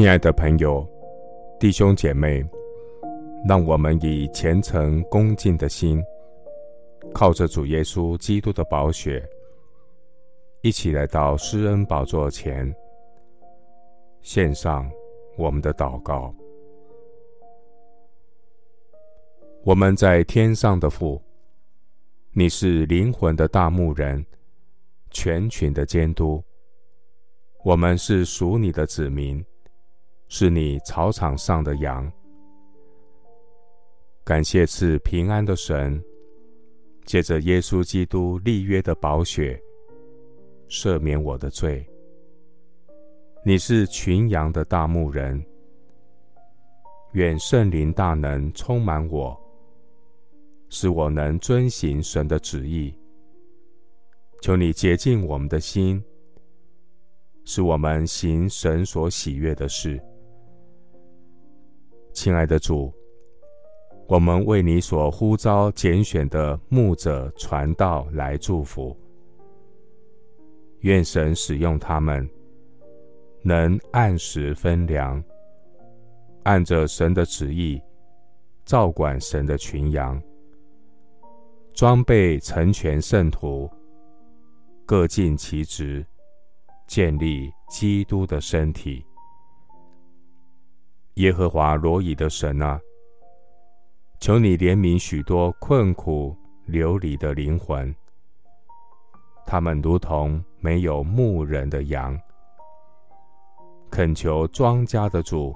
亲爱的朋友、弟兄姐妹，让我们以虔诚恭敬的心，靠着主耶稣基督的宝血，一起来到施恩宝座前，献上我们的祷告。我们在天上的父，你是灵魂的大牧人，全群的监督。我们是属你的子民。是你草场上的羊，感谢赐平安的神，借着耶稣基督立约的宝血，赦免我的罪。你是群羊的大牧人，愿圣灵大能充满我，使我能遵行神的旨意。求你洁净我们的心，使我们行神所喜悦的事。亲爱的主，我们为你所呼召拣选的牧者传道来祝福，愿神使用他们，能按时分粮，按着神的旨意照管神的群羊，装备成全圣徒，各尽其职，建立基督的身体。耶和华罗以的神啊，求你怜悯许多困苦流离的灵魂，他们如同没有牧人的羊。恳求庄稼的主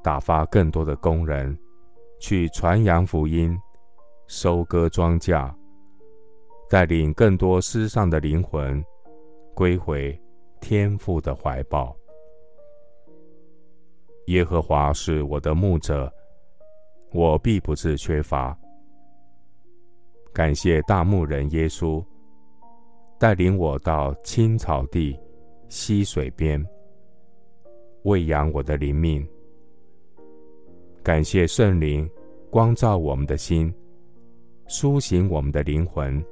打发更多的工人去传扬福音，收割庄稼，带领更多失丧的灵魂归回天父的怀抱。耶和华是我的牧者，我必不致缺乏。感谢大牧人耶稣，带领我到青草地、溪水边，喂养我的灵命。感谢圣灵光照我们的心，苏醒我们的灵魂，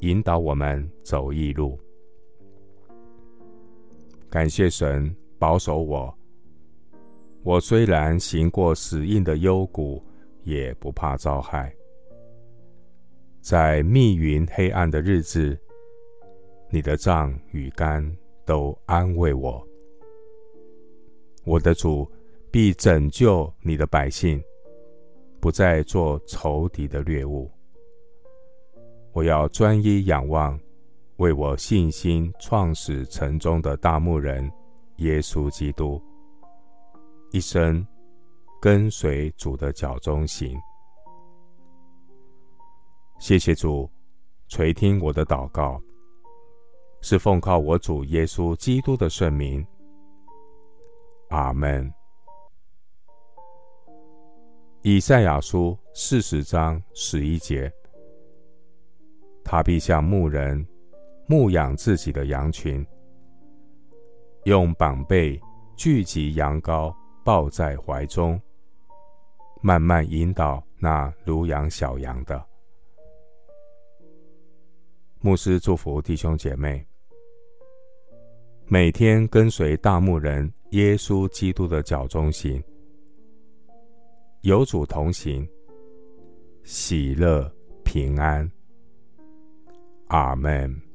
引导我们走义路。感谢神保守我。我虽然行过死荫的幽谷，也不怕遭害。在密云黑暗的日子，你的杖与竿都安慰我。我的主必拯救你的百姓，不再做仇敌的掠物。我要专一仰望，为我信心创始成终的大牧人耶稣基督。一生跟随主的脚踪行。谢谢主垂听我的祷告，是奉靠我主耶稣基督的圣名。阿门。以赛亚书四十章十一节，他必像牧人牧养自己的羊群，用膀背聚集羊羔。抱在怀中，慢慢引导那如养小羊的。牧师祝福弟兄姐妹，每天跟随大牧人耶稣基督的脚踪行，有主同行，喜乐平安。阿门。